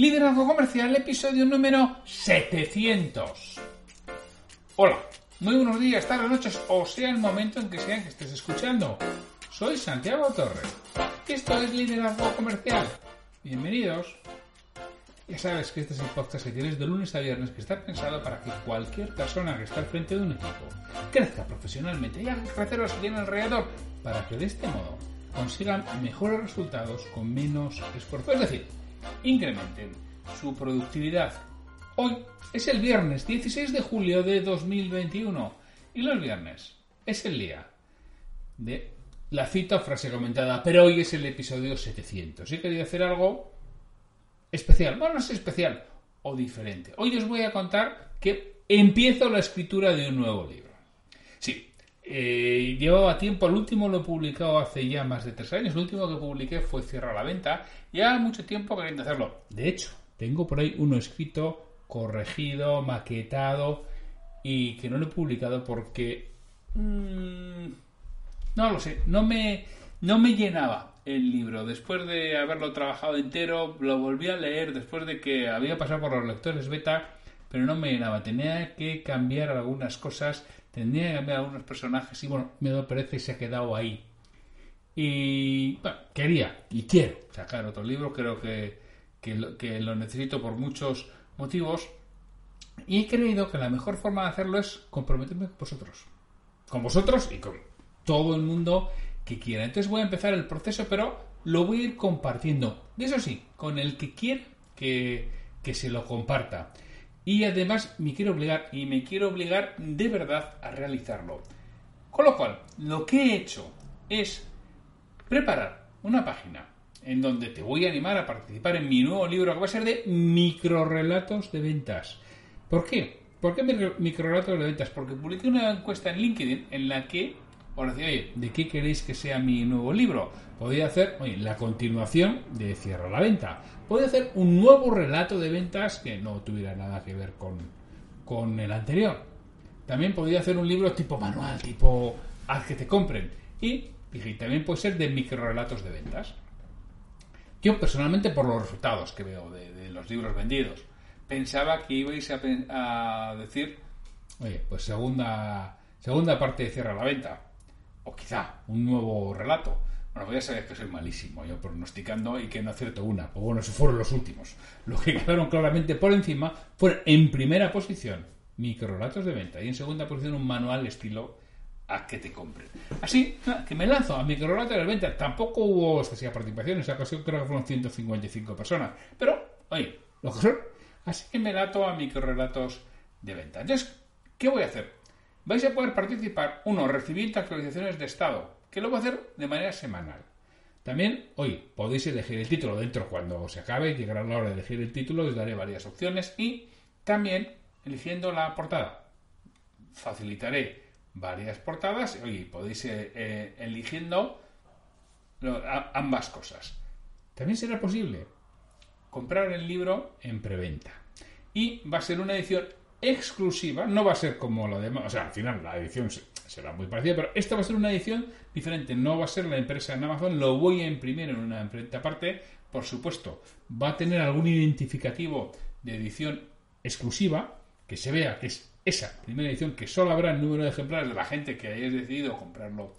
Liderazgo Comercial, episodio número 700. Hola, muy buenos días, tardes, noches, o sea el momento en que sea que estés escuchando. Soy Santiago Torres. Esto es Liderazgo Comercial. Bienvenidos. Ya sabes que este es el podcast que tienes de lunes a viernes que está pensado para que cualquier persona que está al frente de un equipo crezca profesionalmente y haga crecer los que tiene alrededor para que de este modo consigan mejores resultados con menos esfuerzo. Es decir, incrementen su productividad. Hoy es el viernes 16 de julio de 2021 y los viernes es el día de la cita o frase comentada, pero hoy es el episodio 700 y quería hacer algo especial. Bueno, no es especial o diferente. Hoy os voy a contar que empiezo la escritura de un nuevo libro. Sí, eh, llevaba tiempo, el último lo he publicado hace ya más de tres años, el último que publiqué fue Cierra la Venta, ya mucho tiempo queriendo hacerlo. De hecho, tengo por ahí uno escrito, corregido, maquetado y que no lo he publicado porque... Mmm, no lo sé, no me, no me llenaba el libro. Después de haberlo trabajado entero, lo volví a leer después de que había pasado por los lectores beta, pero no me llenaba. Tenía que cambiar algunas cosas, tenía que cambiar algunos personajes y bueno, me parece y se ha quedado ahí. Y bueno, quería y quiero sacar otro libro, creo que, que, lo, que lo necesito por muchos motivos. Y he creído que la mejor forma de hacerlo es comprometerme con vosotros. Con vosotros y con todo el mundo que quiera. Entonces voy a empezar el proceso, pero lo voy a ir compartiendo. Eso sí, con el que quiera que, que se lo comparta. Y además me quiero obligar, y me quiero obligar de verdad a realizarlo. Con lo cual, lo que he hecho es preparar una página en donde te voy a animar a participar en mi nuevo libro que va a ser de microrelatos de ventas. ¿Por qué? ¿Por qué microrelatos de ventas? Porque publiqué una encuesta en LinkedIn en la que os decía, oye, ¿de qué queréis que sea mi nuevo libro? Podría hacer, la continuación de Cierra la Venta. Podría hacer un nuevo relato de ventas que no tuviera nada que ver con, con el anterior. También podría hacer un libro tipo manual, tipo haz que te compren. Y dije, también puede ser de microrelatos de ventas. Yo personalmente, por los resultados que veo de, de los libros vendidos, pensaba que ibais a, a, decir, oye, pues segunda, segunda parte de Cierra la Venta o quizá un nuevo relato. Bueno, voy a saber que soy malísimo yo pronosticando y que no acierto una. O bueno, esos fueron los últimos. Los que quedaron claramente por encima fueron en primera posición microrelatos de venta y en segunda posición un manual estilo a que te compren. Así que me lanzo a microrelatos de venta. Tampoco hubo excesiva participación. En esa ocasión creo que fueron 155 personas. Pero, oye, lo que son. Así que me lato a microrelatos de venta. Entonces, ¿qué voy a hacer? Vais a poder participar, uno, recibiendo actualizaciones de estado, que lo voy a hacer de manera semanal. También, hoy podéis elegir el título dentro cuando se acabe, llegará la hora de elegir el título, os daré varias opciones y también eligiendo la portada. Facilitaré varias portadas, hoy podéis eh, eh, eligiendo ambas cosas. También será posible comprar el libro en preventa. Y va a ser una edición exclusiva, no va a ser como la demás, o sea, al final la edición será muy parecida, pero esta va a ser una edición diferente, no va a ser la empresa en Amazon, lo voy a imprimir en una imprenta aparte, por supuesto, va a tener algún identificativo de edición exclusiva, que se vea que es esa primera edición, que solo habrá el número de ejemplares de la gente que haya decidido comprarlo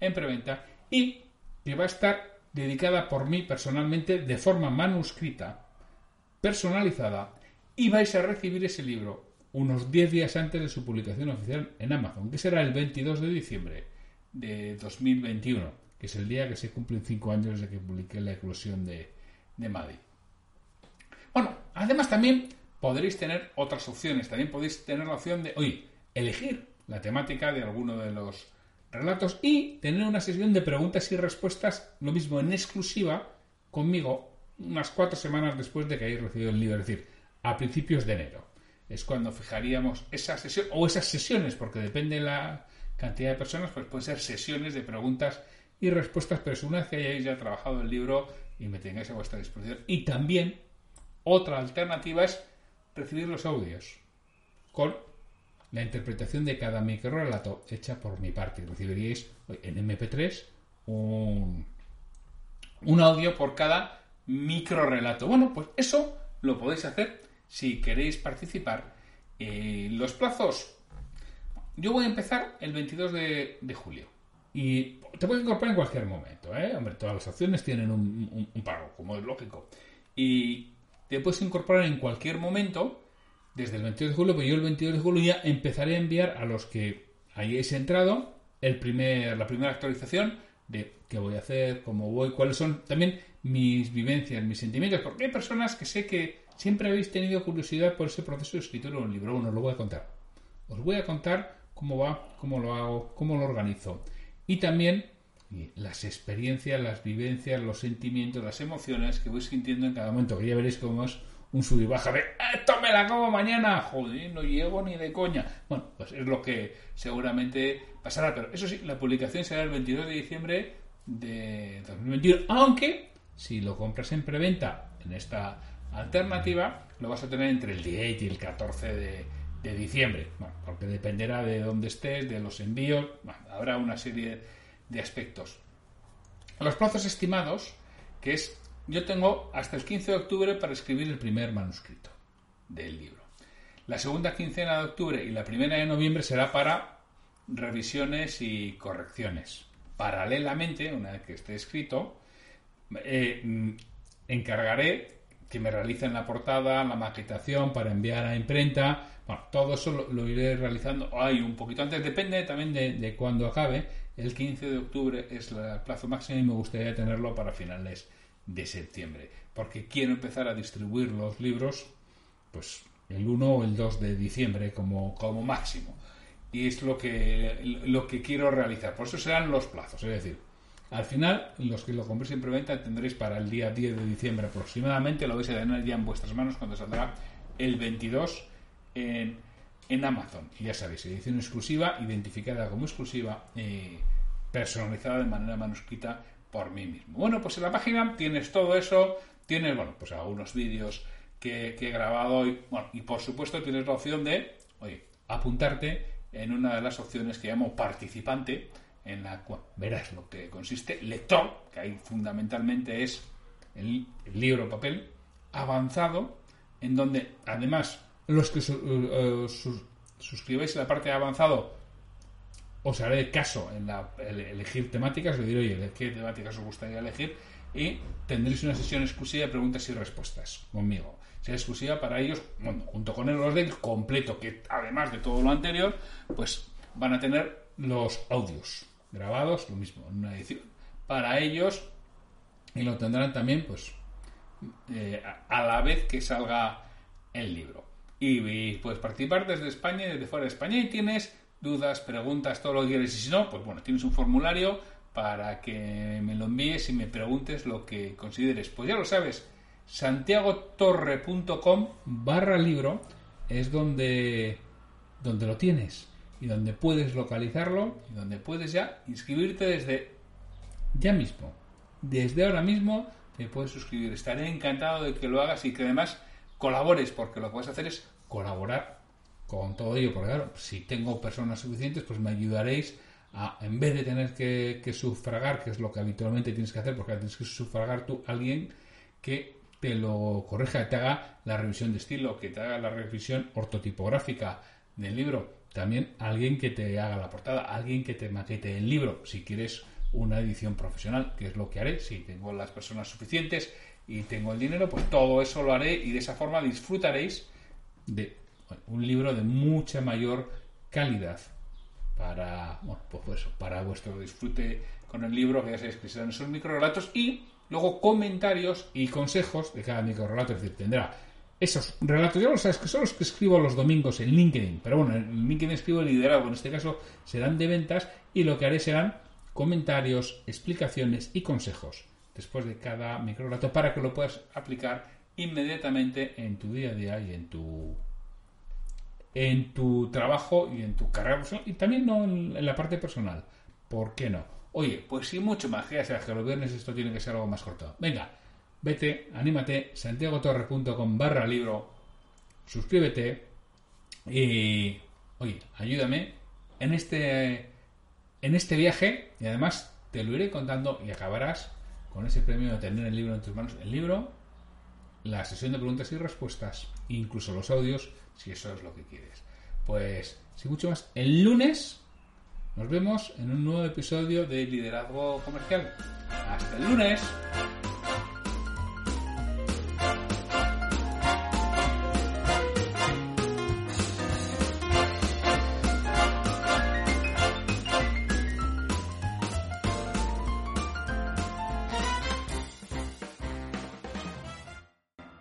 en preventa, y que va a estar dedicada por mí personalmente de forma manuscrita, personalizada, y vais a recibir ese libro unos 10 días antes de su publicación oficial en Amazon, que será el 22 de diciembre de 2021, que es el día que se cumplen 5 años desde que publiqué la eclosión de, de Maddie. Bueno, además también podréis tener otras opciones, también podéis tener la opción de, oye, elegir la temática de alguno de los relatos y tener una sesión de preguntas y respuestas, lo mismo en exclusiva, conmigo, unas cuatro semanas después de que hayáis recibido el libro, es decir, a principios de enero es cuando fijaríamos esa sesión o esas sesiones, porque depende de la cantidad de personas, pues pueden ser sesiones de preguntas y respuestas, pero es una vez que hayáis ya trabajado el libro y me tengáis a vuestra disposición. Y también otra alternativa es recibir los audios con la interpretación de cada microrelato hecha por mi parte. Recibiríais en MP3 un, un audio por cada microrelato. Bueno, pues eso lo podéis hacer si queréis participar. Eh, los plazos, yo voy a empezar el 22 de, julio. Y te puedes incorporar en cualquier momento, ¿eh? Hombre, todas las opciones tienen un, un pago, como es lógico. Y te puedes incorporar en cualquier momento desde el 22 de julio, pues yo el 22 de julio ya empezaré a enviar a los que hayáis entrado el primer, la primera actualización de qué voy a hacer, cómo voy, cuáles son también mis vivencias, mis sentimientos, porque hay personas que sé que siempre habéis tenido curiosidad por ese proceso de escritura de un libro. Bueno, os lo voy a contar. Os voy a contar cómo va, cómo lo hago, cómo lo organizo. Y también las experiencias, las vivencias, los sentimientos, las emociones que voy sintiendo en cada momento, que ya veréis cómo es un sub y baja de esto me la como mañana, joder, no llego ni de coña. Bueno, pues es lo que seguramente pasará, pero eso sí, la publicación será el 22 de diciembre de 2021, aunque si lo compras en preventa en esta alternativa, lo vas a tener entre el 10 y el 14 de, diciembre, bueno, porque dependerá de dónde estés, de los envíos, habrá una serie de aspectos. Los plazos estimados, que es yo tengo hasta el 15 de octubre para escribir el primer manuscrito del libro. La segunda quincena de octubre y la primera de noviembre será para revisiones y correcciones. Paralelamente, una vez que esté escrito, eh, mm, encargaré que me realicen la portada, la maquetación para enviar a imprenta. Bueno, todo eso lo, iré realizando hay un poquito antes, depende también de, de cuándo acabe. El 15 de octubre es el plazo máximo y me gustaría tenerlo para finales de septiembre, porque quiero empezar a distribuir los libros pues el 1 o el 2 de diciembre como, como máximo. Y es lo que, lo que quiero realizar. Por eso serán los plazos. Es decir, al final, los que lo compréis en preventa tendréis para el día 10 de diciembre aproximadamente. Lo vais a tener ya en vuestras manos cuando saldrá el 22 en, en Amazon. Ya sabéis, edición exclusiva, identificada como exclusiva, eh, personalizada de manera manuscrita por mí mismo. Bueno, pues en la página tienes todo eso, tienes, bueno, pues algunos vídeos que, he grabado hoy, bueno, y por supuesto tienes la opción de, apuntarte en una de las opciones que llamo participante, en la cual verás lo que consiste, lector, que ahí fundamentalmente es el, libro papel, avanzado, en donde además los que uh, suscribáis en la parte de avanzado os haré caso en la, elegir temáticas, os diré, oye, qué temáticas os gustaría elegir y tendréis una sesión exclusiva de preguntas y respuestas conmigo. Será exclusiva para ellos, bueno, junto con el orden completo, que además de todo lo anterior, pues van a tener los audios grabados, lo mismo, en una edición para ellos y lo tendrán también, pues, eh, a la vez que salga el libro. Y, puedes participar desde España y desde fuera de España y tienes dudas, preguntas, todo lo que quieres. Y si no, pues bueno, tienes un formulario para que me lo envíes y me preguntes lo que consideres. Pues ya lo sabes, santiagotorre.com barra libro es donde, donde lo tienes y donde puedes localizarlo y donde puedes ya inscribirte desde ya mismo. Desde ahora mismo te puedes suscribir. Estaré encantado de que lo hagas y que además colabores, porque lo que vas a hacer es colaborar con todo ello, porque claro, si tengo personas suficientes, pues me ayudaréis a, en vez de tener que, sufragar, que es lo que habitualmente tienes que hacer, porque tienes que sufragar tú a alguien que te lo corrija, que te haga la revisión de estilo, que te haga la revisión ortotipográfica del libro, también alguien que te haga la portada, alguien que te maquete el libro, si quieres una edición profesional, que es lo que haré, si tengo las personas suficientes y tengo el dinero, pues todo eso lo haré y de esa forma disfrutaréis de un libro de mucha mayor calidad para, pues, pues para vuestro disfrute con el libro, que ya sabéis que serán esos microrelatos y luego comentarios y consejos de cada microrelato, es decir, tendrá esos relatos, ya lo sabes, que son los que escribo los domingos en LinkedIn, pero bueno, en LinkedIn escribo liderazgo, en este caso serán de ventas y lo que haré serán comentarios, explicaciones y consejos después de cada microrelato para que lo puedas aplicar inmediatamente en tu día a día y en tu en tu trabajo y en tu carrera y también no en la parte personal. ¿Por qué no? Oye, pues sí, mucho más. Ya sea que los viernes esto tiene que ser algo más corto. Venga, vete, anímate, santiagotorre.com barra libro, suscríbete y, oye, ayúdame en este, en este viaje y además te lo iré contando y acabarás con ese premio de tener el libro en tus manos. El libro la sesión de preguntas y respuestas, incluso los audios, si eso es lo que quieres. Pues, sin mucho más, el lunes nos vemos en un nuevo episodio de Liderazgo Comercial. Hasta el lunes.